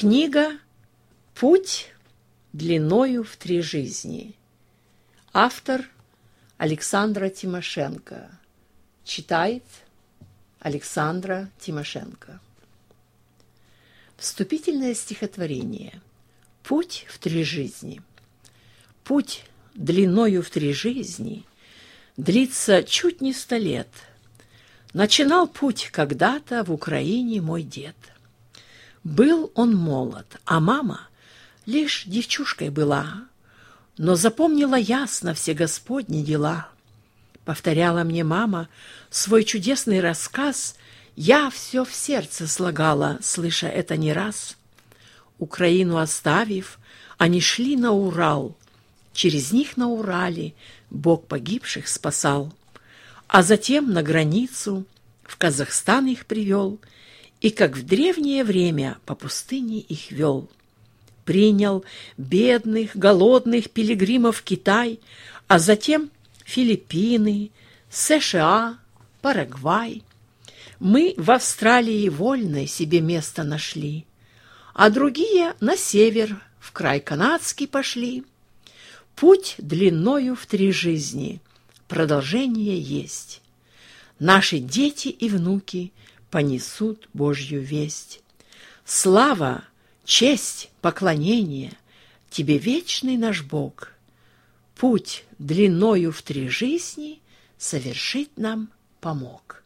Книга «Путь длиною в три жизни». Автор Александра Тимошенко. Читает Александра Тимошенко. Вступительное стихотворение «Путь в три жизни». Путь длиною в три жизни длится чуть не сто лет. Начинал путь когда-то в Украине мой дед – был он молод, а мама лишь девчушкой была, но запомнила ясно все Господни дела. Повторяла мне мама свой чудесный рассказ, я все в сердце слагала, слыша это не раз. Украину оставив, они шли на Урал. Через них на Урале Бог погибших спасал. А затем на границу в Казахстан их привел — и как в древнее время по пустыне их вел. Принял бедных, голодных пилигримов Китай, а затем Филиппины, США, Парагвай. Мы в Австралии вольной себе место нашли, а другие на север, в край канадский пошли. Путь длиною в три жизни, продолжение есть. Наши дети и внуки понесут Божью весть. Слава, честь, поклонение Тебе, вечный наш Бог, Путь длиною в три жизни Совершить нам помог.